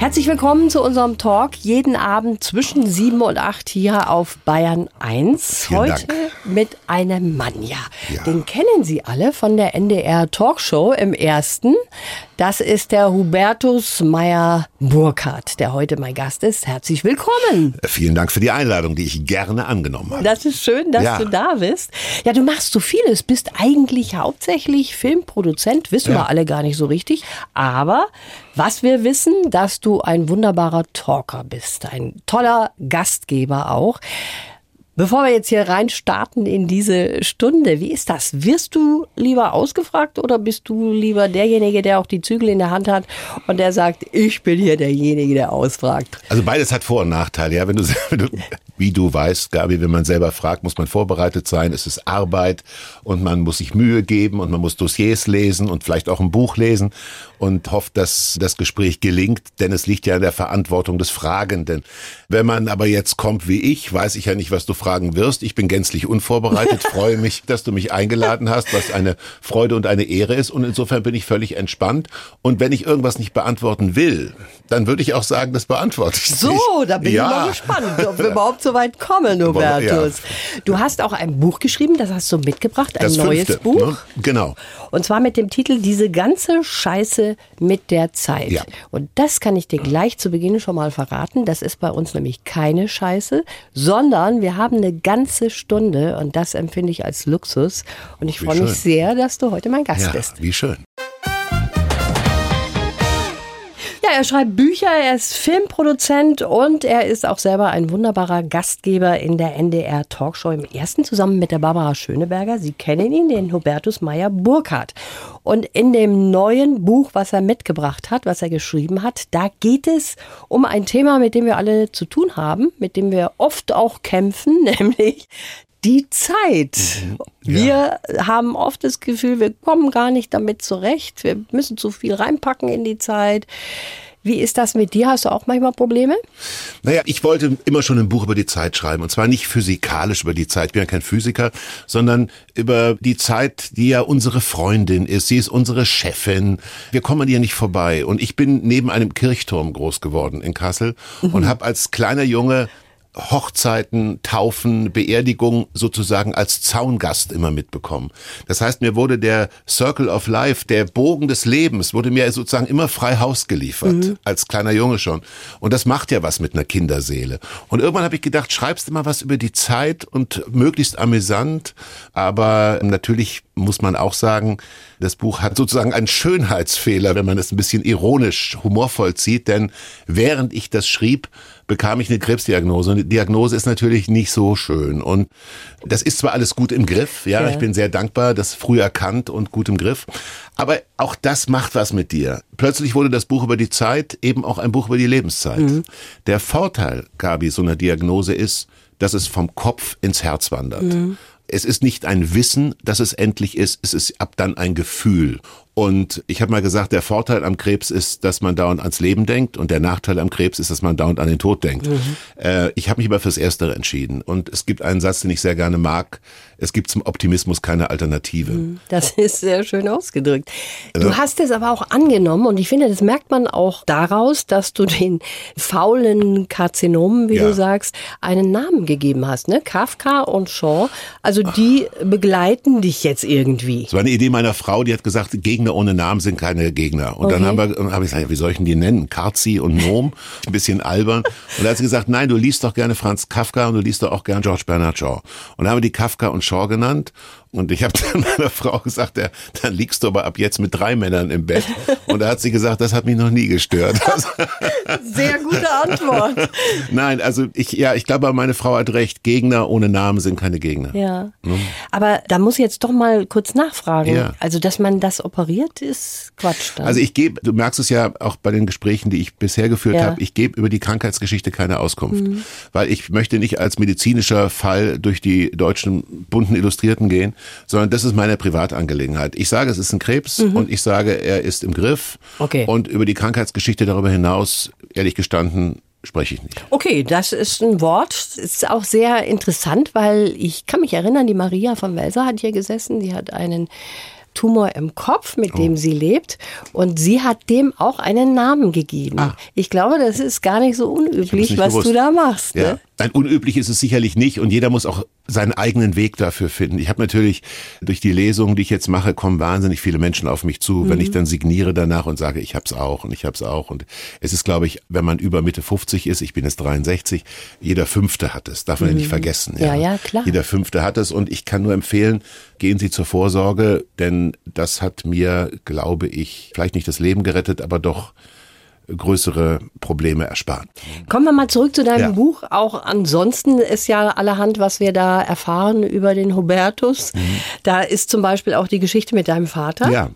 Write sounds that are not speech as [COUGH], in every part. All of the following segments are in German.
Herzlich willkommen zu unserem Talk jeden Abend zwischen 7 und 8 hier auf Bayern 1. Vielen Heute Dank. mit einem Mann, ja. Ja. Den kennen Sie alle von der NDR Talkshow im ersten. Das ist der Hubertus Meyer Burkhardt, der heute mein Gast ist. Herzlich willkommen. Vielen Dank für die Einladung, die ich gerne angenommen habe. Das ist schön, dass Ja. du da bist. Ja, du machst so vieles, bist eigentlich hauptsächlich Filmproduzent, wissen Ja. wir alle gar nicht so richtig. Aber was wir wissen, dass du ein wunderbarer Talker bist, ein toller Gastgeber auch. Bevor wir jetzt hier rein starten in diese Stunde, wie ist das? Wirst du lieber ausgefragt oder bist du lieber derjenige, der auch die Zügel in der Hand hat und der sagt, ich bin hier derjenige, der ausfragt? Also beides hat Vor- und Nachteile. Ja, wenn du, [LAUGHS] wenn du, wie du weißt, Gabi, wenn man selber fragt, muss man vorbereitet sein. Es ist Arbeit und man muss sich Mühe geben und man muss Dossiers lesen und vielleicht auch ein Buch lesen und hofft, dass das Gespräch gelingt, denn es liegt ja in der Verantwortung des Fragenden. Wenn man aber jetzt kommt wie ich, weiß ich ja nicht, was du fragen wirst. Ich bin gänzlich unvorbereitet, freue mich, [LAUGHS] dass du mich eingeladen hast, was eine Freude und eine Ehre ist und insofern bin ich völlig entspannt. Und wenn ich irgendwas nicht beantworten will, dann würde ich auch sagen, das beantworte ich So, nicht. da bin ja. ich mal gespannt, ob wir überhaupt so weit kommen, [LAUGHS] Hubertus. Du hast auch ein Buch geschrieben, das hast du mitgebracht, ein Das neues fünfte, Buch. Ne? Genau. Und zwar mit dem Titel Diese ganze Scheiße mit der Zeit. Ja. Und das kann ich dir gleich zu Beginn schon mal verraten. Das ist bei uns nämlich keine Scheiße, sondern wir haben eine ganze Stunde und das empfinde ich als Luxus. Und ich freue mich sehr, dass du heute mein Gast Ja, bist. wie schön. Er schreibt Bücher, er ist Filmproduzent und er ist auch selber ein wunderbarer Gastgeber in der NDR Talkshow im ersten zusammen mit der Barbara Schöneberger. Sie kennen ihn, den Hubertus Meyer Burkhardt. Und in dem neuen Buch, was er mitgebracht hat, was er geschrieben hat, da geht es um ein Thema, mit dem wir alle zu tun haben, mit dem wir oft auch kämpfen, [LAUGHS] nämlich die Zeit. Wir haben oft das Gefühl, wir kommen gar nicht damit zurecht. Wir müssen zu viel reinpacken in die Zeit. Wie ist das mit dir? Hast du auch manchmal Probleme? Naja, ich wollte immer schon ein Buch über die Zeit schreiben. Und zwar nicht physikalisch über die Zeit. Ich bin ja kein Physiker, sondern über die Zeit, die ja unsere Freundin ist. Sie ist unsere Chefin. Wir kommen an ihr nicht vorbei. Und ich bin neben einem Kirchturm groß geworden in Kassel und habe als kleiner Junge Hochzeiten, Taufen, Beerdigungen sozusagen als Zaungast immer mitbekommen. Das heißt, mir wurde der Circle of Life, der Bogen des Lebens, wurde mir sozusagen immer frei Haus geliefert, als kleiner Junge schon. Und das macht ja was mit einer Kinderseele. Und irgendwann habe ich gedacht, schreibst du mal was über die Zeit und möglichst amüsant, aber natürlich muss man auch sagen, das Buch hat sozusagen einen Schönheitsfehler, wenn man es ein bisschen ironisch, humorvoll zieht, denn während ich das schrieb, bekam ich eine Krebsdiagnose. Und die Diagnose ist natürlich nicht so schön. Und das ist zwar alles gut im Griff, ja, Ja. ich bin sehr dankbar, das früh erkannt und gut im Griff. Aber auch das macht was mit dir. Plötzlich wurde das Buch über die Zeit eben auch ein Buch über die Lebenszeit. Der Vorteil, Gabi, so einer Diagnose ist, dass es vom Kopf ins Herz wandert. Es ist nicht ein Wissen, dass es endlich ist, es ist ab dann ein Gefühl. Und ich habe mal gesagt, der Vorteil am Krebs ist, dass man dauernd ans Leben denkt und der Nachteil am Krebs ist, dass man dauernd an den Tod denkt. Äh, ich habe mich aber fürs Erstere entschieden. Und es gibt einen Satz, den ich sehr gerne mag. Es gibt zum Optimismus keine Alternative. Das [LAUGHS] ist sehr schön ausgedrückt. Du hast es aber auch angenommen und ich finde, das merkt man auch daraus, dass du den faulen Karzinomen, wie Ja. du sagst, einen Namen gegeben hast. Ne? Kafka und Shaw, also die begleiten dich jetzt irgendwie. Das war eine Idee meiner Frau, die hat gesagt, Gegner ohne Namen sind keine Gegner. Und dann Okay. haben wir, habe ich gesagt, ja, wie soll ich denn die nennen? Karzi und Nom? [LAUGHS] Ein bisschen albern. Und da hat sie gesagt, nein, du liest doch gerne Franz Kafka und du liest doch auch gern George Bernard Shaw. Und dann haben wir die Kafka und Shaw genannt. Und ich habe [LAUGHS] dann meiner Frau gesagt, ja, dann liegst du aber ab jetzt mit drei Männern im Bett. Und da hat sie gesagt, das hat mich noch nie gestört. [LAUGHS] Sehr gute Antwort. [LAUGHS] Nein, also ich, ja, ich glaube, meine Frau hat recht. Gegner ohne Namen sind keine Gegner. Ja. Aber da muss ich jetzt doch mal kurz nachfragen. Ja. Also, dass man das operiert, ist Quatsch dann. Also ich gebe, du merkst es ja auch bei den Gesprächen, die ich bisher geführt Ja. habe, ich gebe über die Krankheitsgeschichte keine Auskunft, weil ich möchte nicht als medizinischer Fall durch die deutschen bunten Illustrierten gehen, sondern das ist meine Privatangelegenheit. Ich sage, es ist ein Krebs und ich sage, er ist im Griff. Okay. Und über die Krankheitsgeschichte darüber hinaus, ehrlich gestanden, spreche ich nicht. Okay, das ist ein Wort. Ist auch sehr interessant, weil ich kann mich erinnern, die Maria von Welser hat hier gesessen. Die hat einen Tumor im Kopf, mit dem oh. sie lebt. Und sie hat dem auch einen Namen gegeben. Ah. Ich glaube, das ist gar nicht so unüblich, was gewusst. du da machst. Ja. Ne? Nein, unüblich ist es sicherlich nicht und jeder muss auch seinen eigenen Weg dafür finden. Ich habe natürlich durch die Lesungen, die ich jetzt mache, kommen wahnsinnig viele Menschen auf mich zu, mhm. wenn ich dann signiere danach und sage, ich hab's auch und ich hab's auch. Und es ist, glaube ich, wenn man über Mitte 50 ist, ich bin jetzt 63, jeder Fünfte hat es. Darf man mhm. ja nicht mhm. vergessen. Ja. ja, ja, klar. Jeder Fünfte hat es und ich kann nur empfehlen, gehen Sie zur Vorsorge, denn das hat mir, glaube ich, vielleicht nicht das Leben gerettet, aber doch größere Probleme ersparen. Kommen wir mal zurück zu deinem ja. Buch. Auch ansonsten ist ja allerhand, was wir da erfahren über den Hubertus. Mhm. Da ist zum Beispiel auch die Geschichte mit deinem Vater. Ja.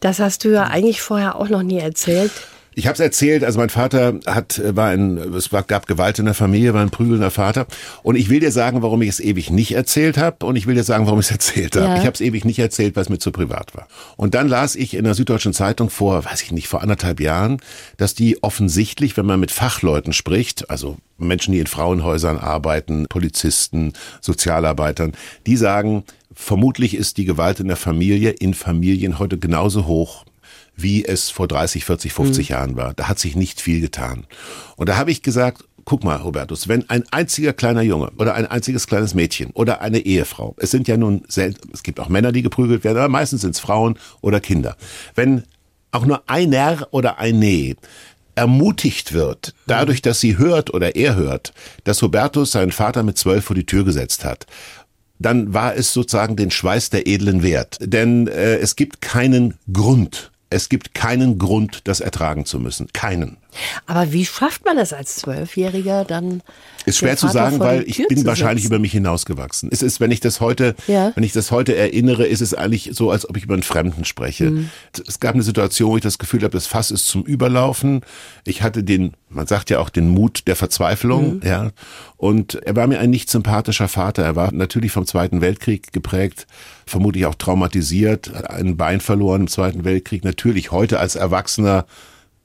Das hast du ja eigentlich vorher auch noch nie erzählt. Ich habe es erzählt, also mein Vater hat war ein es gab Gewalt in der Familie, war ein prügelnder Vater und ich will dir sagen, warum ich es ewig nicht erzählt habe und ich will dir sagen, warum ich es [LAUGHS] erzählt habe. Ja. Ich habe es ewig nicht erzählt, weil es mir zu privat war. Und dann las ich in der Süddeutschen Zeitung vor, weiß ich nicht, vor anderthalb Jahren, dass die offensichtlich, wenn man mit Fachleuten spricht, also Menschen, die in Frauenhäusern arbeiten, Polizisten, Sozialarbeitern, die sagen, vermutlich ist die Gewalt in der Familie in Familien heute genauso hoch wie es vor 30, 40, 50 mhm. Jahren war. Da hat sich nicht viel getan. Und da habe ich gesagt, guck mal, Robertus, wenn ein einziger kleiner Junge oder ein einziges kleines Mädchen oder eine Ehefrau, es sind ja nun selten, es gibt auch Männer, die geprügelt werden, aber meistens sind es Frauen oder Kinder. Wenn auch nur einer oder eine ermutigt wird, dadurch, dass sie hört oder er hört, dass Hubertus seinen Vater mit zwölf vor die Tür gesetzt hat dann war es sozusagen den Schweiß der edlen Wert. Denn äh, es gibt keinen Grund, es gibt keinen Grund, das ertragen zu müssen. Keinen. Aber wie schafft man das als Zwölfjähriger dann? Ist schwer zu sagen, weil ich bin wahrscheinlich über mich hinausgewachsen. Es ist, wenn ich das heute, ja. wenn ich das heute erinnere, ist es eigentlich so, als ob ich über einen Fremden spreche. Mhm. Es gab eine Situation, wo ich das Gefühl habe, das Fass ist zum Überlaufen. Ich hatte den, man sagt ja auch den Mut der Verzweiflung, mhm. ja. Und er war mir ein nicht sympathischer Vater. Er war natürlich vom Zweiten Weltkrieg geprägt, vermutlich auch traumatisiert, ein Bein verloren im Zweiten Weltkrieg. Natürlich heute als Erwachsener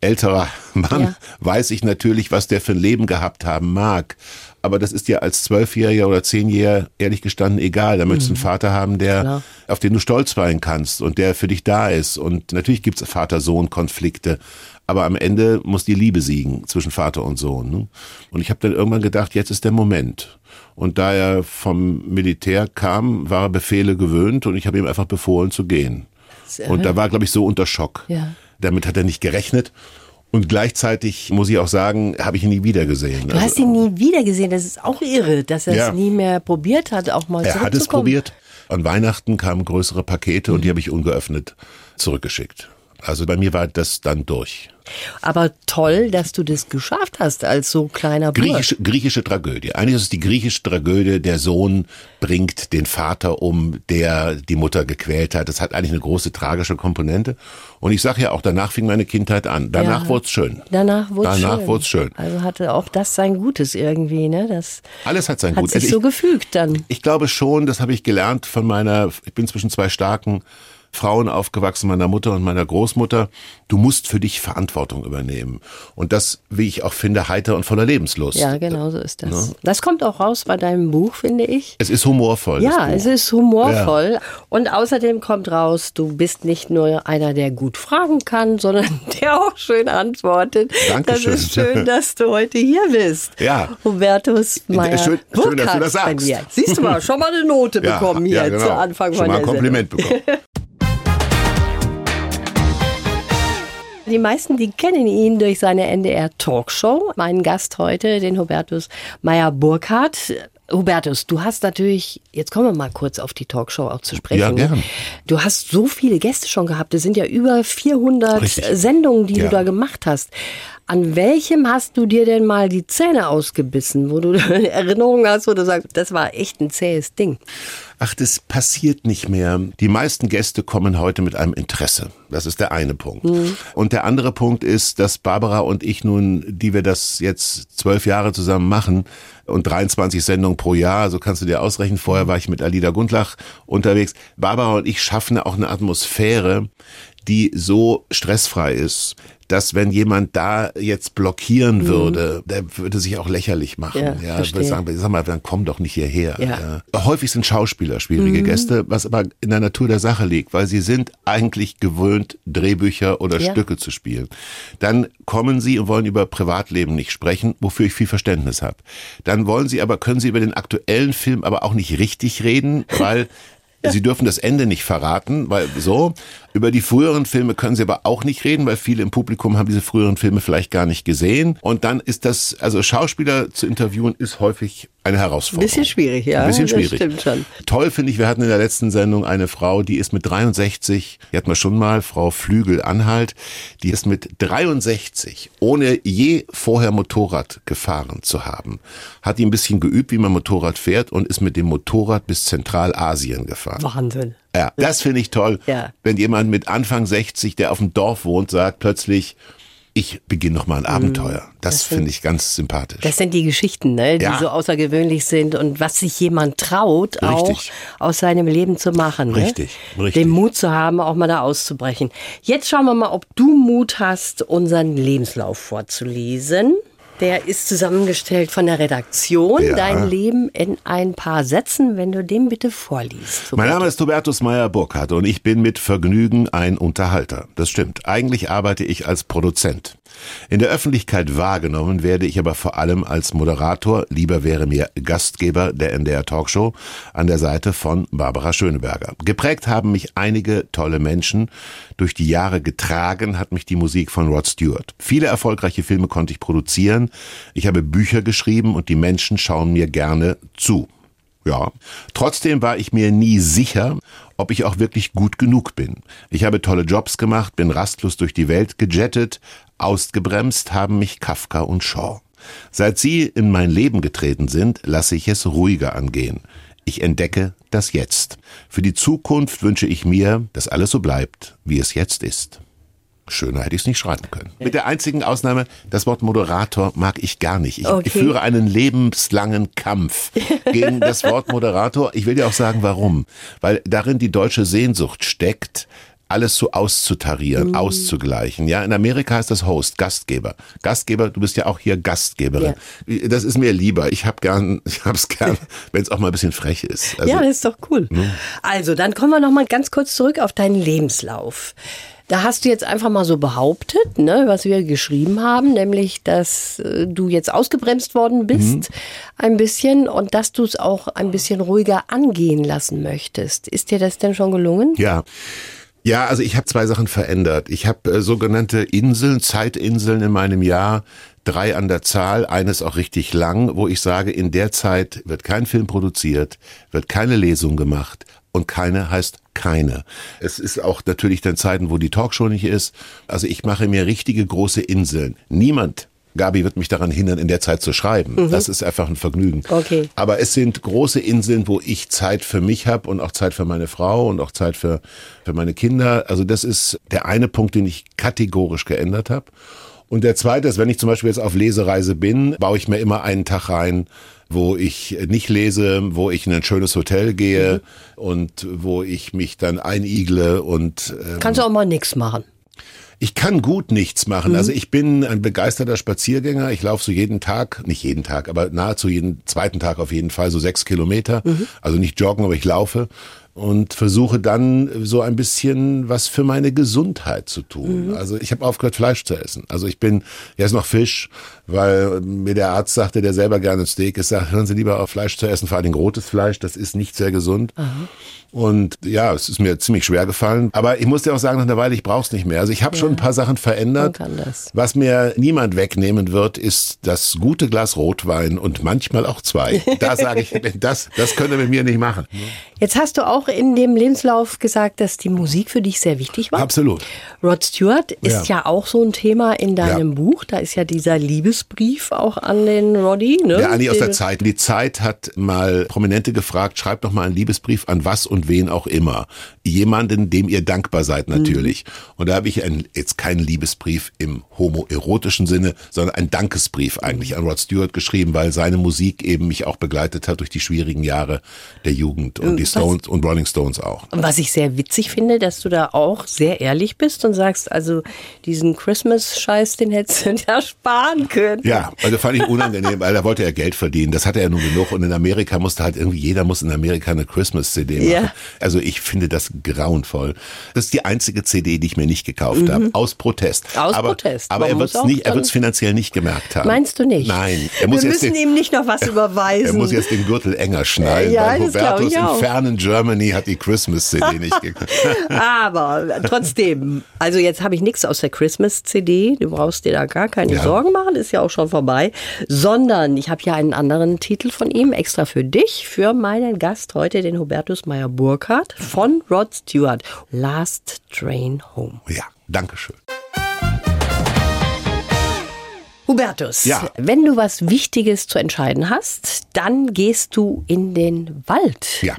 älterer Mann ja. weiß ich natürlich, was der für ein Leben gehabt haben mag. Aber das ist dir als Zwölfjähriger oder Zehnjähriger ehrlich gestanden egal. Da möchtest du mhm. einen Vater haben, der, Klar. auf den du stolz sein kannst und der für dich da ist. Und natürlich gibt's Vater-Sohn-Konflikte. Aber am Ende muss die Liebe siegen zwischen Vater und Sohn. Ne? Und ich habe dann irgendwann gedacht, jetzt ist der Moment. Und da er vom Militär kam, war er Befehle gewöhnt und ich habe ihm einfach befohlen zu gehen. Und da war, glaube ich, so unter Schock. Ja. Damit hat er nicht gerechnet. Und gleichzeitig muss ich auch sagen, habe ich ihn nie wieder gesehen. Du also, hast ihn nie wieder gesehen. Das ist auch irre, dass er ja. es nie mehr probiert hat, auch mal Er hat es probiert. An Weihnachten kamen größere Pakete mhm. und die habe ich ungeöffnet zurückgeschickt. Also bei mir war das dann durch. Aber toll, dass du das geschafft hast als so kleiner Bruder. Griechische, griechische Tragödie. Eigentlich ist es die griechische Tragödie, der Sohn bringt den Vater um, der die Mutter gequält hat. Das hat eigentlich eine große tragische Komponente. Und ich sage ja auch, danach fing meine Kindheit an. Danach ja, wurde es schön. Danach wurde es schön. Wurd's schön. Also hatte auch das sein Gutes irgendwie, ne? Das Alles hat sein Gutes. Hat sich also so gefügt dann. Ich glaube schon, das habe ich gelernt von meiner, ich bin zwischen zwei starken Frauen aufgewachsen, meiner Mutter und meiner Großmutter. Du musst für dich Verantwortung übernehmen. Und das, wie ich auch finde, heiter und voller Lebenslust. Ja, genau so ist das. Ja. Das kommt auch raus bei deinem Buch, finde ich. Es ist humorvoll. Ja, es ist humorvoll. Ja. Und außerdem kommt raus, du bist nicht nur einer, der gut fragen kann, sondern [LAUGHS] der auch schön antwortet. Dankeschön. Das ist schön, dass du heute hier bist. Ja. Hubertus Meyer. Schön, schön dass du das sagst. Siehst du mal, schon mal eine Note [LAUGHS] bekommen ja, hier genau. zu Anfang schon von mal ein Kompliment Sendung. bekommen. [LAUGHS] Die meisten, die kennen ihn durch seine NDR-Talkshow. Mein Gast heute, den Hubertus Meyer-Burkhardt. Hubertus, du hast natürlich, jetzt kommen wir mal kurz auf die Talkshow auch zu sprechen. Ja, gern. Du hast so viele Gäste schon gehabt. Es sind ja über 400 Richtig. Sendungen, die ja. du da gemacht hast. An welchem hast du dir denn mal die Zähne ausgebissen, wo du [LAUGHS] Erinnerungen hast, wo du sagst, das war echt ein zähes Ding? Ach, das passiert nicht mehr. Die meisten Gäste kommen heute mit einem Interesse. Das ist der eine Punkt. Mhm. Und der andere Punkt ist, dass Barbara und ich nun, die wir das jetzt zwölf Jahre zusammen machen und 23 Sendungen pro Jahr, so kannst du dir ausrechnen. Vorher war ich mit Alida Gundlach unterwegs. Barbara und ich schaffen auch eine Atmosphäre, die so stressfrei ist, dass wenn jemand da jetzt blockieren würde, der würde sich auch lächerlich machen. Mhm. Ja, Ja, würde sagen, sag mal, dann komm doch nicht hierher. Ja. Ja. Häufig sind Schauspieler schwierige Gäste, was aber in der Natur der Sache liegt, weil sie sind eigentlich gewöhnt, Drehbücher oder Ja. Stücke zu spielen. Dann kommen sie und wollen über Privatleben nicht sprechen, wofür ich viel Verständnis habe. Dann wollen sie aber, können sie über den aktuellen Film aber auch nicht richtig reden, [LAUGHS] weil Sie dürfen das Ende nicht verraten, weil so. Über die früheren Filme können Sie aber auch nicht reden, weil viele im Publikum haben diese früheren Filme vielleicht gar nicht gesehen. Und dann ist das, also Schauspieler zu interviewen, ist häufig eine Herausforderung. Bisschen schwierig, ja. Ein bisschen das schwierig. stimmt schon. Toll finde ich, wir hatten in der letzten Sendung eine Frau, die ist mit 63, die hatten wir schon mal, Frau Flügel-Anhalt, die ist mit 63, ohne je vorher Motorrad gefahren zu haben, hat die ein bisschen geübt, wie man Motorrad fährt und ist mit dem Motorrad bis Zentralasien gefahren. Wahnsinn. Ja, das finde ich toll, Ja. wenn jemand mit Anfang 60, der auf dem Dorf wohnt, sagt plötzlich, ich beginne noch mal ein Abenteuer. Das, Das finde ich ganz sympathisch. Das sind die Geschichten, ne, die Ja. so außergewöhnlich sind und was sich jemand traut, auch Richtig. aus seinem Leben zu machen. Richtig, ne? richtig. Den Mut zu haben, auch mal da auszubrechen. Jetzt schauen wir mal, ob du Mut hast, unseren Lebenslauf vorzulesen. Der ist zusammengestellt von der Redaktion. Ja. Dein Leben in ein paar Sätzen, wenn du den bitte vorliest. Mein Name ist Hubertus Meyer-Burkhardt und ich bin mit Vergnügen ein Unterhalter. Das stimmt. Eigentlich arbeite ich als Produzent. In der Öffentlichkeit wahrgenommen werde ich aber vor allem als Moderator, lieber wäre mir Gastgeber der NDR Talkshow, an der Seite von Barbara Schöneberger. Geprägt haben mich einige tolle Menschen. Durch die Jahre getragen hat mich die Musik von Rod Stewart. Viele erfolgreiche Filme konnte ich produzieren. Ich habe Bücher geschrieben und die Menschen schauen mir gerne zu. Ja. Trotzdem war ich mir nie sicher, ob ich auch wirklich gut genug bin. Ich habe tolle Jobs gemacht, bin rastlos durch die Welt gejettet, ausgebremst haben mich Kafka und Shaw. Seit sie in mein Leben getreten sind, lasse ich es ruhiger angehen. Ich entdecke das Jetzt. Für die Zukunft wünsche ich mir, dass alles so bleibt, wie es jetzt ist. Schöner hätte ich es nicht schreiben können. Mit der einzigen Ausnahme, das Wort Moderator mag ich gar nicht. Ich, Okay. ich führe einen lebenslangen Kampf [LAUGHS] gegen das Wort Moderator. Ich will dir auch sagen, warum. Weil darin die deutsche Sehnsucht steckt, alles so auszutarieren, auszugleichen. Ja, in Amerika heißt das Host, Gastgeber. Gastgeber, du bist ja auch hier Gastgeberin. Das ist mir lieber. Ich hab gern, ich hab's gern, [LAUGHS] wenn es auch mal ein bisschen frech ist. Also, ja, das ist doch cool. Also, dann kommen wir noch mal ganz kurz zurück auf deinen Lebenslauf. Da hast du jetzt einfach mal so behauptet, ne, was wir geschrieben haben, nämlich, dass äh, du jetzt ausgebremst worden bist, ein bisschen, und dass du es auch ein bisschen ruhiger angehen lassen möchtest. Ist dir das denn schon gelungen? Ja. Ja, also ich habe zwei Sachen verändert. Ich habe äh, sogenannte Inseln, Zeitinseln in meinem Jahr, drei an der Zahl, eines auch richtig lang, wo ich sage, in der Zeit wird kein Film produziert, wird keine Lesung gemacht und keine heißt keine. Es ist auch natürlich dann Zeiten, wo die Talkshow nicht ist. Also ich mache mir richtige große Inseln. Niemand Gabi wird mich daran hindern, in der Zeit zu schreiben. Das ist einfach ein Vergnügen. Okay. Aber es sind große Inseln, wo ich Zeit für mich habe und auch Zeit für meine Frau und auch Zeit für, für meine Kinder. Also das ist der eine Punkt, den ich kategorisch geändert habe. Und der zweite ist, wenn ich zum Beispiel jetzt auf Lesereise bin, baue ich mir immer einen Tag rein, wo ich nicht lese, wo ich in ein schönes Hotel gehe und wo ich mich dann einigle und ähm, Kannst du auch mal nichts machen. ich kann gut nichts machen. Also ich bin ein begeisterter Spaziergänger. Ich laufe so jeden Tag, nicht jeden Tag, aber nahezu jeden zweiten Tag auf jeden Fall so sechs Kilometer. Also nicht joggen, aber ich laufe und versuche dann so ein bisschen was für meine Gesundheit zu tun. Also ich habe aufgehört, Fleisch zu essen. Also ich bin, jetzt noch Fisch, weil mir der Arzt sagte, der selber gerne Steak ist, sagt, hören Sie lieber auf Fleisch zu essen, vor allem rotes Fleisch, das ist nicht sehr gesund. Und ja, es ist mir ziemlich schwer gefallen. Aber ich muss dir auch sagen, nach einer Weile, ich brauch's nicht mehr. Also ich habe schon ein paar Sachen verändert. Was mir niemand wegnehmen wird, ist das gute Glas Rotwein und manchmal auch zwei. Da sage ich, [LAUGHS] das, das könnt ihr mit mir nicht machen. Jetzt hast du auch in dem Lebenslauf gesagt, dass die Musik für dich sehr wichtig war. Absolut. Rod Stewart ist ja. Ja. auch so ein Thema in deinem Ja. Buch. Da ist ja dieser Liebesbrief auch an den Roddy. Ne? Ja, Anni aus der Zeit. Die Zeit hat mal Prominente gefragt, schreibt doch mal einen Liebesbrief an was und wen auch immer. Jemanden, dem ihr dankbar seid natürlich. Und da habe ich ein, jetzt keinen Liebesbrief im homoerotischen Sinne, sondern einen Dankesbrief eigentlich an Rod Stewart geschrieben, weil seine Musik eben mich auch begleitet hat durch die schwierigen Jahre der Jugend und die Stones und Rolling Stones auch. Was ich sehr witzig finde, dass du da auch sehr ehrlich bist und sagst, also diesen Christmas-Scheiß, den hättest du [LAUGHS] ja sparen können. Ja, also fand ich unangenehm, weil da wollte er Geld verdienen. Das hatte er nun genug. Und in Amerika musste halt irgendwie, jeder muss in Amerika eine Christmas-CD machen. Ja. Also ich finde das grauenvoll. Das ist die einzige CD, die ich mir nicht gekauft habe. Aus Protest. Mhm. Aus aber, Protest. Aber Man er wird es nicht, er wird's finanziell nicht gemerkt haben. Meinst du nicht? Nein. Er muss Wir jetzt müssen den, ihm nicht noch was [LAUGHS] überweisen. er muss jetzt den Gürtel enger schnallen, Ja, weil Hubertus auch. fernen Germany hat die Christmas-CD nicht [LAUGHS] gekauft. Aber trotzdem, also jetzt habe ich nichts aus der Christmas-CD. Du brauchst dir da gar keine Ja. Sorgen machen, ist ja auch schon vorbei. Sondern ich habe ja einen anderen Titel von ihm extra für dich, für meinen Gast heute, den Hubertus Meyer Burkhardt von Rod Stewart. Last Train Home. Ja, danke schön. Hubertus, Ja. wenn du was Wichtiges zu entscheiden hast, dann gehst du in den Wald. Ja.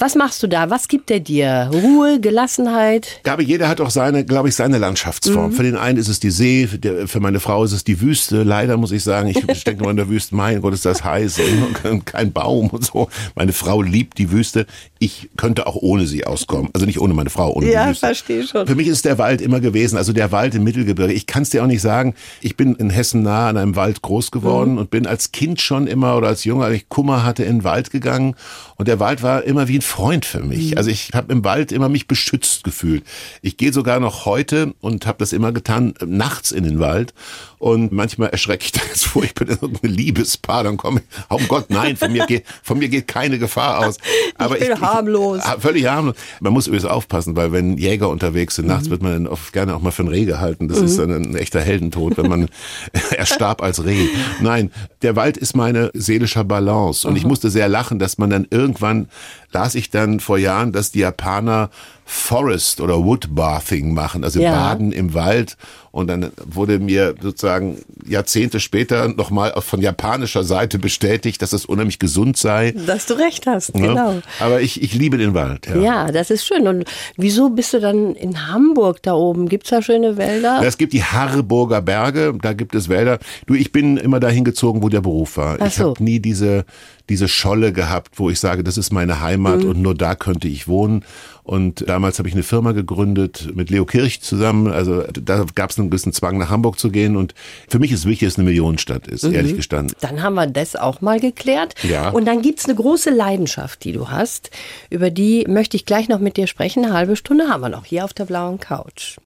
Was machst du da? Was gibt er dir? Ruhe, Gelassenheit? Gabi, jeder hat auch seine, glaube ich, seine Mhm. Landschaftsform. Für den einen ist es die See, für, meine Frau ist es die Wüste. Leider muss ich sagen, ich [LAUGHS] stecke nur in der Wüste. Mein Gott, ist das heiß und kein Baum und so. Meine Frau liebt die Wüste. Ich könnte auch ohne sie auskommen. Also nicht ohne meine Frau, ohne Ja, die Wüste. verstehe schon. Für mich ist der Wald immer gewesen, also der Wald im Mittelgebirge. Ich kann es dir auch nicht sagen. Ich bin in Hessen nah an einem Wald groß geworden Mhm. und bin als Kind schon immer oder als Junge, als ich Kummer hatte, in den Wald gegangen. Und der Wald war immer wie ein Freund für mich. Also ich habe im Wald immer mich beschützt gefühlt. Ich gehe sogar noch heute und habe das immer getan, äh, nachts in den Wald. Und manchmal erschrecke ich da jetzt vor, ich bin in irgendeinem Liebespaar, dann komme ich, oh Gott, nein, von mir geht, von mir geht keine Gefahr aus. [LAUGHS] Aber bin harmlos. Ah, völlig harmlos. Man muss übrigens aufpassen, weil wenn Jäger unterwegs sind, nachts wird man dann oft gerne auch mal für ein Reh gehalten. Das ist dann ein echter Heldentod, wenn man [LAUGHS] [LAUGHS] er starb als Reh. Nein, der Wald ist meine seelische Balance. Und ich musste sehr lachen, dass man dann irgendwann, las ich dann vor Jahren, dass die Japaner Forest oder Wood Bathing machen, also Ja. Baden im Wald. Und dann wurde mir sozusagen Jahrzehnte später nochmal von japanischer Seite bestätigt, dass es unheimlich gesund sei. Dass du recht hast, Ne? genau. Aber ich, ich liebe den Wald. Ja. Ja, das ist schön. Und wieso bist du dann in Hamburg da oben? Gibt's da schöne Wälder? Ja, Es gibt die Harburger Berge, da gibt es Wälder. Du, ich bin immer dahin gezogen, wo der Beruf war. Ach Ich so. habe nie diese, diese Scholle gehabt, wo ich sage, das ist meine Heimat Mhm. und nur da könnte ich wohnen. Und damals habe ich eine Firma gegründet mit Leo Kirch zusammen. Also da gab es einen gewissen Zwang, nach Hamburg zu gehen. Und für mich ist wichtig, dass es eine Millionenstadt ist, ehrlich gestanden. Dann haben wir das auch mal geklärt. Ja. Und dann gibt's eine große Leidenschaft, die du hast. Über die möchte ich gleich noch mit dir sprechen. Eine halbe Stunde haben wir noch hier auf der blauen Couch.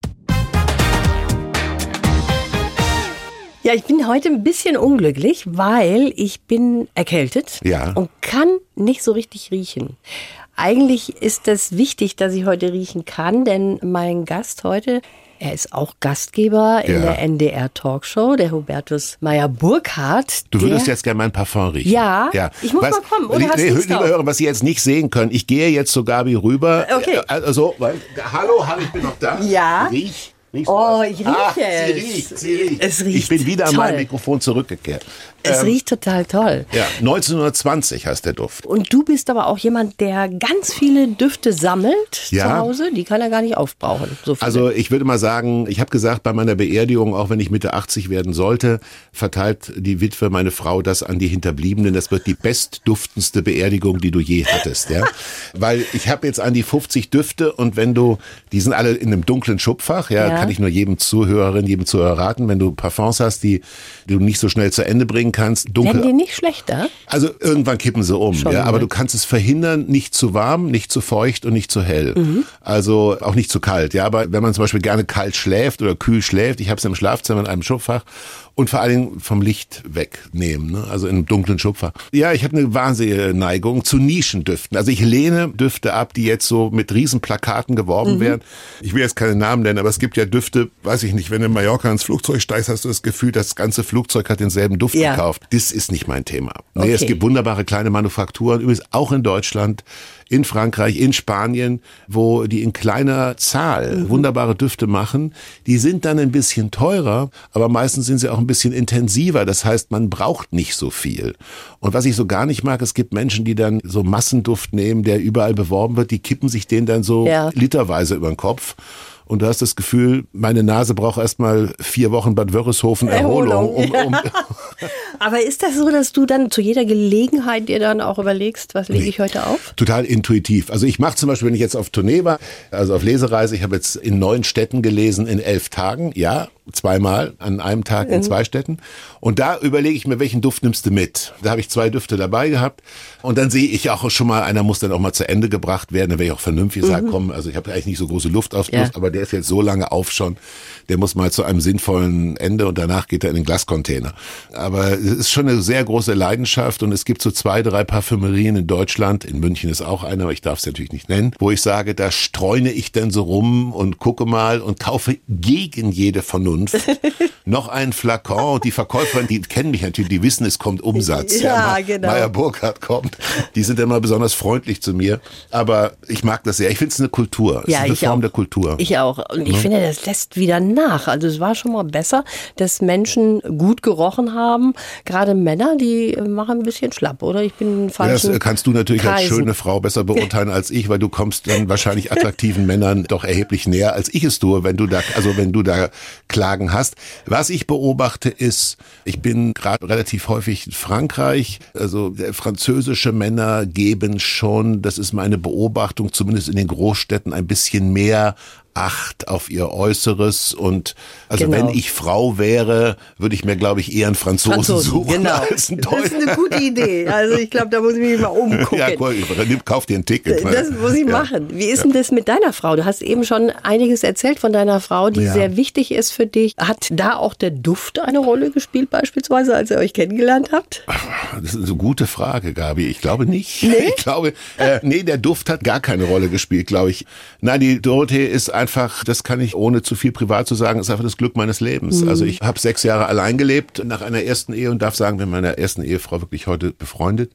Ja, ich bin heute ein bisschen unglücklich, weil ich bin erkältet Ja. und kann nicht so richtig riechen. Eigentlich ist es wichtig, dass ich heute riechen kann, denn mein Gast heute, er ist auch Gastgeber in Ja. der NDR Talkshow, der Hubertus Meyer Burkhardt. Du würdest jetzt gerne mein Parfum riechen. Ja, ich muss mal kommen, oder Nee, hast nee, du's liebe da? Hörer, was Sie jetzt nicht sehen können, ich gehe jetzt zu Gabi rüber. Okay. Äh, Also, weil, hallo, hallo, ich bin noch da. Ja. Riech. Riechst Oh, was? ich rieche ah, es. Sie riecht, sie riecht. Es riecht Ich bin wieder an mein. Mikrofon zurückgekehrt. Es Ähm, riecht total toll. Ja, 1920 heißt der Duft. Und du bist aber auch jemand, der ganz viele Düfte sammelt zu Ja. Hause. Die kann er gar nicht aufbrauchen. So. Also ich würde mal sagen, ich habe gesagt, bei meiner Beerdigung, auch wenn ich Mitte 80 werden sollte, verteilt die Witwe, meine Frau, das an die Hinterbliebenen. Das wird die bestduftendste Beerdigung, die du je hattest. Ja? [LAUGHS] Weil ich habe jetzt an die 50 Düfte und wenn du, die sind alle in einem dunklen Schubfach, ja, Ja. kann ich nur jedem Zuhörerin, jedem Zuhörer raten, wenn du Parfums hast, die, die du nicht so schnell zu Ende bringen kannst, dunkel Werden die nicht schlechter? also irgendwann kippen sie um, Schon, ja, aber ne? du kannst es verhindern, nicht zu warm, nicht zu feucht und nicht zu hell. Mhm. Also auch nicht zu kalt, ja, aber wenn man zum Beispiel gerne kalt schläft oder kühl schläft, ich habe es im Schlafzimmer in einem Schubfach und vor allen Dingen vom Licht wegnehmen, ne? also in einem dunklen Schubfach. Ja, ich habe eine wahnsinnige Neigung zu Nischendüften. Also ich lehne Düfte ab, die jetzt so mit riesen Plakaten geworben werden. Ich will jetzt keine Namen nennen, aber es gibt ja Düfte, weiß ich nicht, wenn du in Mallorca ins Flugzeug steigst, hast du das Gefühl, das ganze Flugzeug hat denselben Duft Ja. gekauft. Das ist nicht mein Thema. Nee, Okay. es gibt wunderbare kleine Manufakturen, übrigens auch in Deutschland, in Frankreich, in Spanien, wo die in kleiner Zahl wunderbare Düfte machen. Die sind dann ein bisschen teurer, aber meistens sind sie auch ein bisschen intensiver. Das heißt, man braucht nicht so viel. Und was ich so gar nicht mag, es gibt Menschen, die dann so Massenduft nehmen, der überall beworben wird, die kippen sich den dann so Ja. literweise über den Kopf. Und du hast das Gefühl, meine Nase braucht erstmal vier Wochen Bad Wörishofen Erholung, Erholung, um, um, [LAUGHS] Aber ist das so, dass du dann zu jeder Gelegenheit dir dann auch überlegst, was lege Nee. ich heute auf? Total intuitiv. Also ich mache zum Beispiel, wenn ich jetzt auf Tournee war, also auf Lesereise, ich habe jetzt in neun Städten gelesen in elf Tagen, ja, zweimal an einem Tag in zwei Städten. Und da überlege ich mir, welchen Duft nimmst du mit? Da habe ich zwei Düfte dabei gehabt. Und dann sehe ich auch schon mal, einer muss dann auch mal zu Ende gebracht werden. Da wäre ich auch vernünftig sagen, komm, also ich habe eigentlich nicht so große Luft auf Ja. aber der ist jetzt so lange auf schon, der muss mal zu einem sinnvollen Ende und danach geht er in den Glascontainer. Aber es ist schon eine sehr große Leidenschaft und es gibt so zwei, drei Parfümerien in Deutschland, in München ist auch eine, aber ich darf es natürlich nicht nennen, wo ich sage, da streune ich dann so rum und gucke mal und kaufe gegen jede Vernunft [LAUGHS] noch einen Flakon die Verkäuferin, die kennen mich natürlich, die wissen, es kommt Umsatz. Ja, Ma- genau. Meier Burkhardt kommt, die sind immer besonders freundlich zu mir, aber ich mag das sehr. Ich finde es eine Kultur, es ist eine Form auch. der Kultur. Ich auch. Und ich finde, das lässt wieder nach. Also es war schon mal besser, dass Menschen gut gerochen haben. Gerade Männer, die machen ein bisschen schlapp, oder? Ich bin in Ja, das kannst du natürlich als Kreisen. schöne Frau besser beurteilen als ich, weil du kommst dann wahrscheinlich attraktiven Männern doch erheblich näher, als ich es tue, wenn du da, also wenn du da Klagen hast. Was ich beobachte ist, ich bin gerade relativ häufig in Frankreich, also äh, französische Männer geben schon, das ist meine Beobachtung, zumindest in den Großstädten ein bisschen mehr Acht auf ihr Äußeres und also Genau. wenn ich Frau wäre, würde ich mir glaube ich eher einen Franzosen, Franzosen, suchen genau. [LAUGHS] als einen Das Deutschen. ist eine gute Idee. Also ich glaube, da muss ich mich mal umgucken. Ja, cool. Kauf dir ein Ticket. ne? Das muss ich ja. machen. Wie ist denn das mit deiner Frau? Du hast eben schon einiges erzählt von deiner Frau, die Ja. sehr wichtig ist für dich. Hat da auch der Duft eine Rolle gespielt, beispielsweise, als ihr euch kennengelernt habt? Das ist eine gute Frage, Gabi. Ich glaube nicht. [LAUGHS] Ich glaube, äh, nee, der Duft hat gar keine Rolle gespielt, glaube ich. Nein, die Dorothee ist einfach, das kann ich ohne zu viel privat zu sagen, ist einfach das Glück meines Lebens. Mhm. Also ich habe sechs Jahre allein gelebt nach einer ersten Ehe und darf sagen, bin mit meiner ersten Ehefrau wirklich heute befreundet.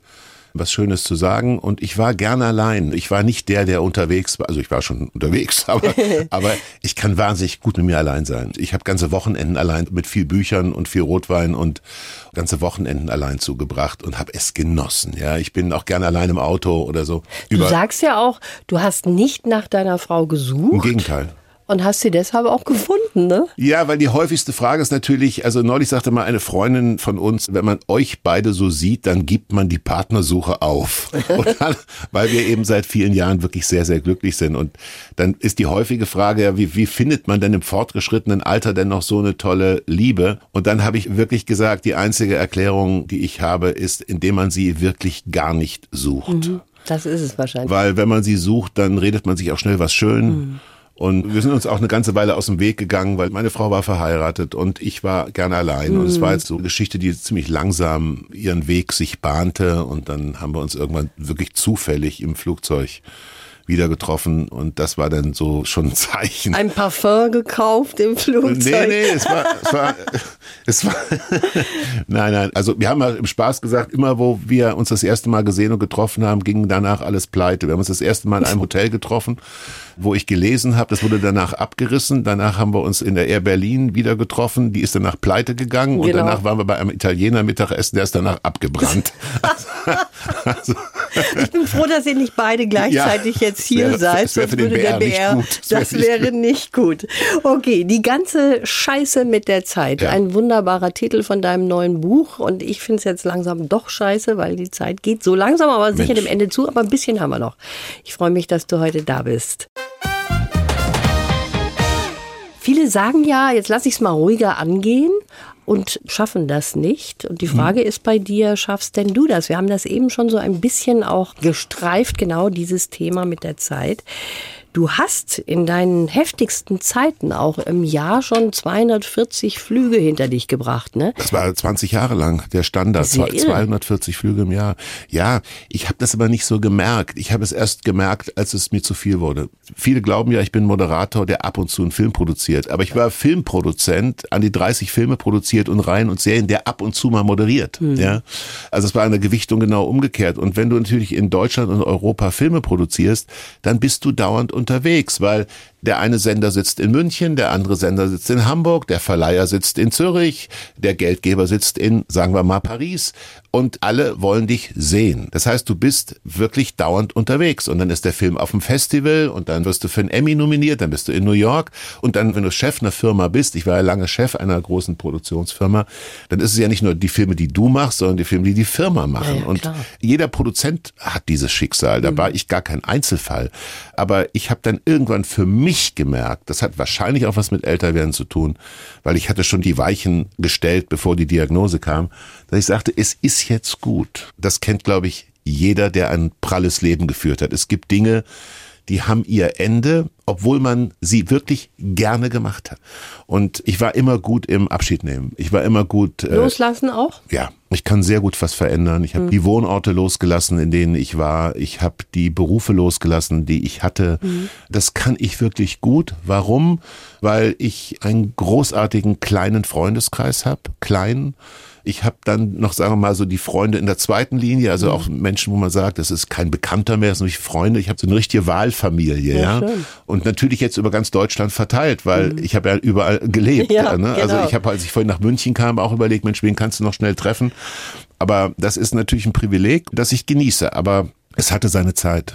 Was Schönes zu sagen und ich war gern allein. Ich war nicht der, der unterwegs war. Also ich war schon unterwegs, [LAUGHS] aber, [LAUGHS] aber ich kann wahnsinnig gut mit mir allein sein. Ich habe ganze Wochenenden allein mit viel Büchern und viel Rotwein und ganze Wochenenden allein zugebracht und habe es genossen. Ja, ich bin auch gerne allein im Auto oder so. Du sagst ja auch, du hast nicht nach deiner Frau Im gesucht Gegenteil. Und hast sie deshalb auch gefunden, ne? Ja, weil die häufigste Frage ist natürlich, also neulich sagte mal eine Freundin von uns, wenn man euch beide so sieht, dann gibt man die Partnersuche auf. [LAUGHS] Dann, weil wir eben seit vielen Jahren wirklich sehr, sehr glücklich sind. Und dann ist die häufige Frage, ja, wie, wie findet man denn im fortgeschrittenen Alter denn noch so eine tolle Liebe? Und dann habe ich wirklich gesagt, die einzige Erklärung, die ich habe, ist, indem man sie wirklich gar nicht sucht. Das ist es wahrscheinlich. Weil wenn man sie sucht, dann redet man sich auch schnell was schön. Und wir sind uns auch eine ganze Weile aus dem Weg gegangen, weil meine Frau war verheiratet und ich war gerne allein. Und es war jetzt so eine Geschichte, die ziemlich langsam ihren Weg sich bahnte. Und dann haben wir uns irgendwann wirklich zufällig im Flugzeug wieder getroffen. Und das war dann so schon ein Zeichen. Ein Parfum gekauft im Flugzeug. Nee, nee, es war, es war, es war, [LAUGHS] nein, nein, also wir haben mal im Spaß gesagt, immer wo wir uns das erste Mal gesehen und getroffen haben, ging danach alles pleite. Wir haben uns das erste Mal in einem Hotel getroffen, wo ich gelesen habe, das wurde danach abgerissen. Danach haben wir uns in der Air Berlin wieder getroffen, die ist danach pleite gegangen und Genau. danach waren wir bei einem Italiener Mittagessen, der ist danach abgebrannt. [LAUGHS] [LAUGHS] also, Ich bin froh, dass ihr nicht beide gleichzeitig Ja, jetzt hier es wär- seid. wär sonst würde der BR nicht BR, wär das nicht wäre nicht gut. Okay, die ganze Scheiße mit der Zeit. Ja. Ein wunderbarer Titel von deinem neuen Buch. Und ich finde es jetzt langsam doch scheiße, weil die Zeit geht so langsam, aber sicher Mensch. dem Ende zu. Aber ein bisschen haben wir noch. Ich freue mich, dass du heute da bist. Viele sagen ja, jetzt lasse ich es mal ruhiger angehen und schaffen das nicht. Und die Frage ist bei dir, schaffst denn du das? Wir haben das eben schon so ein bisschen auch gestreift, genau dieses Thema mit der Zeit. Du hast in deinen heftigsten Zeiten auch im Jahr schon 240 Flüge hinter dich gebracht, ne? Das war 20 Jahre lang der Standard, ja Zwei- irre. 240 Flüge im Jahr. Ja, ich habe das aber nicht so gemerkt. Ich habe es erst gemerkt, als es mir zu viel wurde. Viele glauben ja, ich bin Moderator, der ab und zu einen Film produziert. Aber ich war Filmproduzent, an die 30 Filme produziert und Reihen und Serien, der ab und zu mal moderiert. Ja, Also es war eine Gewichtung genau umgekehrt. Und wenn du natürlich in Deutschland und Europa Filme produzierst, dann bist du dauernd unterwegs, weil Der eine Sender sitzt in München, der andere Sender sitzt in Hamburg, der Verleiher sitzt in Zürich, der Geldgeber sitzt in, sagen wir mal, Paris und alle wollen dich sehen. Das heißt, du bist wirklich dauernd unterwegs und dann ist der Film auf dem Festival und dann wirst du für einen Emmy nominiert, dann bist du in New York und dann, wenn du Chef einer Firma bist, ich war ja lange Chef einer großen Produktionsfirma, dann ist es ja nicht nur die Filme, die du machst, sondern die Filme, die die Firma machen. Ja, ja, und jeder Produzent hat dieses Schicksal. Da war ich gar kein Einzelfall. Aber ich habe dann irgendwann für mich gemerkt, das hat wahrscheinlich auch was mit Älterwerden zu tun, weil ich hatte schon die Weichen gestellt, bevor die Diagnose kam, dass ich sagte, es ist jetzt gut. Das kennt, glaube ich, jeder, der ein pralles Leben geführt hat. Es gibt Dinge, die haben ihr Ende, obwohl man sie wirklich gerne gemacht hat. Und ich war immer gut im Abschied nehmen. Ich war immer gut. äh, Loslassen auch? ja, ich kann sehr gut was verändern. Ich habe die Wohnorte losgelassen, in denen ich war. Ich habe die Berufe losgelassen, die ich hatte. Das kann ich wirklich gut. Warum? Weil ich einen großartigen kleinen Freundeskreis habe. Klein. Ich habe dann noch, sagen wir mal, so die Freunde in der zweiten Linie, also auch Menschen, wo man sagt, das ist kein Bekannter mehr, das sind wirklich Freunde. Ich habe so eine richtige Wahlfamilie, ja. Ja. Und natürlich jetzt über ganz Deutschland verteilt, weil ich habe ja überall gelebt. Ja, ne? Also genau. ich habe, als ich vorhin nach München kam, auch überlegt, Mensch, wen kannst du noch schnell treffen? Aber das ist natürlich ein Privileg, das ich genieße. Aber es hatte seine Zeit.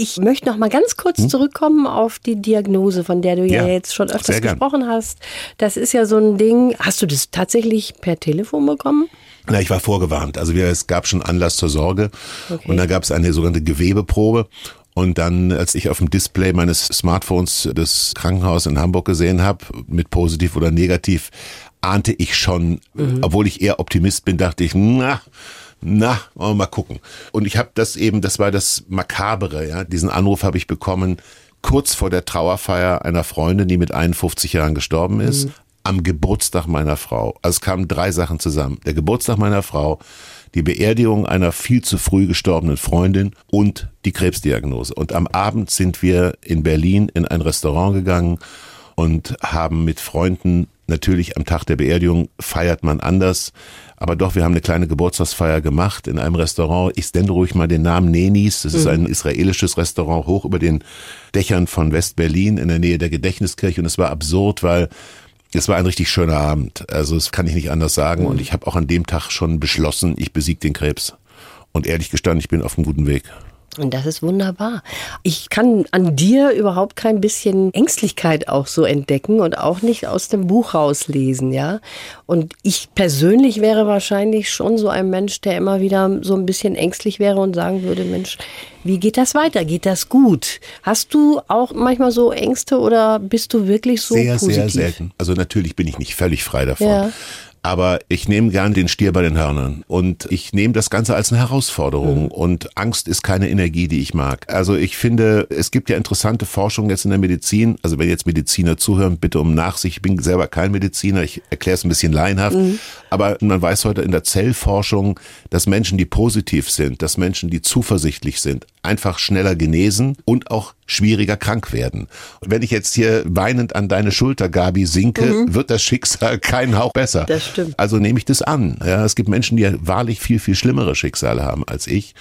Ich möchte noch mal ganz kurz zurückkommen auf die Diagnose, von der du ja, Hm? Ja, jetzt schon öfters gesprochen hast. Das ist ja so ein Ding. Hast du das tatsächlich per Telefon bekommen? Na, ich war vorgewarnt. Also wir, es gab schon Anlass zur Sorge. Okay. Und da gab es eine sogenannte Gewebeprobe. Und dann, als ich auf dem Display meines Smartphones das Krankenhaus in Hamburg gesehen habe, mit positiv oder negativ, ahnte ich schon, obwohl ich eher Optimist bin, dachte ich, na, na, wollen wir mal gucken. Und ich habe das eben, das war das Makabere, ja. Diesen Anruf habe ich bekommen kurz vor der Trauerfeier einer Freundin, die mit 51 Jahren gestorben ist, am Geburtstag meiner Frau. Also es kamen drei Sachen zusammen. Der Geburtstag meiner Frau, die Beerdigung einer viel zu früh gestorbenen Freundin und die Krebsdiagnose. Und am Abend sind wir in Berlin in ein Restaurant gegangen und haben mit Freunden natürlich am Tag der Beerdigung feiert man anders, aber doch, wir haben eine kleine Geburtstagsfeier gemacht in einem Restaurant. Ich nenne ruhig mal den Namen Nenis. Das ist ein israelisches Restaurant hoch über den Dächern von West-Berlin in der Nähe der Gedächtniskirche und es war absurd, weil es war ein richtig schöner Abend. Also das kann ich nicht anders sagen und ich habe auch an dem Tag schon beschlossen, ich besiege den Krebs. Und ehrlich gestanden, ich bin auf einem guten Weg. Und das ist wunderbar. Ich kann an dir überhaupt kein bisschen Ängstlichkeit auch so entdecken und auch nicht aus dem Buch rauslesen, ja. Und ich persönlich wäre wahrscheinlich schon so ein Mensch, der immer wieder so ein bisschen ängstlich wäre und sagen würde, Mensch, wie geht das weiter? Geht das gut? Hast du auch manchmal so Ängste oder bist du wirklich so sehr, positiv? sehr selten. Also natürlich bin ich nicht völlig frei davon. Ja. Aber ich nehme gern den Stier bei den Hörnern und ich nehme das Ganze als eine Herausforderung und Angst ist keine Energie, die ich mag. Also ich finde, es gibt ja interessante Forschung jetzt in der Medizin. Also wenn jetzt Mediziner zuhören, bitte um Nachsicht. Ich bin selber kein Mediziner, ich erkläre es ein bisschen laienhaft. Aber man weiß heute in der Zellforschung, dass Menschen, die positiv sind, dass Menschen, die zuversichtlich sind, einfach schneller genesen und auch schwieriger krank werden. Und wenn ich jetzt hier weinend an deine Schulter, Gabi, sinke, wird das Schicksal [LAUGHS] keinen Hauch besser. Das stimmt. Also nehme ich das an. Ja, es gibt Menschen, die wahrlich viel, viel schlimmere Schicksale haben als ich.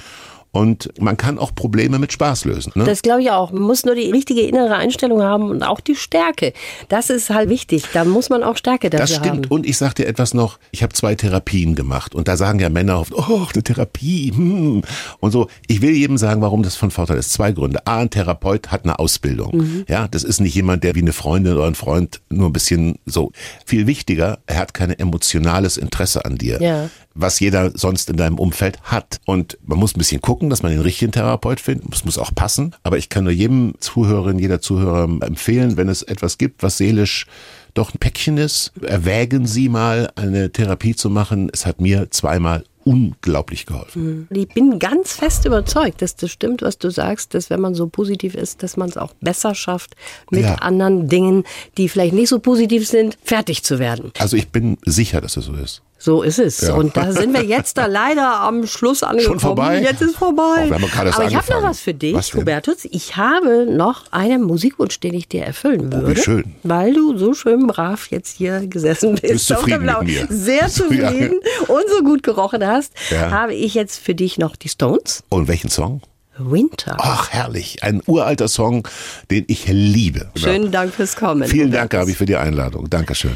Und man kann auch Probleme mit Spaß lösen. Ne? Das glaube ich auch. Man muss nur die richtige innere Einstellung haben und auch die Stärke. Das ist halt wichtig. Da muss man auch Stärke dafür Das stimmt. haben. Und ich sag dir etwas noch, ich habe zwei Therapien gemacht und da sagen ja Männer oft, oh, eine Therapie, hm. und so. Ich will jedem sagen, warum das von Vorteil ist. Zwei Gründe. A, ein Therapeut hat eine Ausbildung. Mhm. Ja, das ist nicht jemand, der wie eine Freundin oder ein Freund nur ein bisschen so. Viel wichtiger, er hat kein emotionales Interesse an dir. Ja. Was jeder sonst in deinem Umfeld hat. Und man muss ein bisschen gucken, dass man den richtigen Therapeut findet. Es muss auch passen. Aber ich kann nur jedem Zuhörerin, jeder Zuhörer empfehlen, wenn es etwas gibt, was seelisch doch ein Päckchen ist, erwägen Sie mal eine Therapie zu machen. Es hat mir zweimal unglaublich geholfen. Ich bin ganz fest überzeugt, dass das stimmt, was du sagst, dass wenn man so positiv ist, dass man es auch besser schafft, mit Ja. anderen Dingen, die vielleicht nicht so positiv sind, fertig zu werden. Also ich bin sicher, dass es so ist. So ist es. Ja. Und da sind wir jetzt da leider am Schluss angekommen. vorbei? Jetzt ist vorbei. Oh, Aber ich habe noch was für dich, Was? Hubertus. Ich habe noch einen Musikwunsch, den ich dir erfüllen Oh, wie würde. schön. Weil du so schön brav jetzt hier gesessen bist. Bist zufrieden mit mir? Sehr So, ja. zufrieden und so gut gerochen hast, Ja. habe ich jetzt für dich noch die Stones. Und welchen Song? Winter. Ach, herrlich. Ein uralter Song, den ich liebe. Schönen Dank fürs Kommen. Vielen Dank, Gabi, für die Einladung. Dankeschön.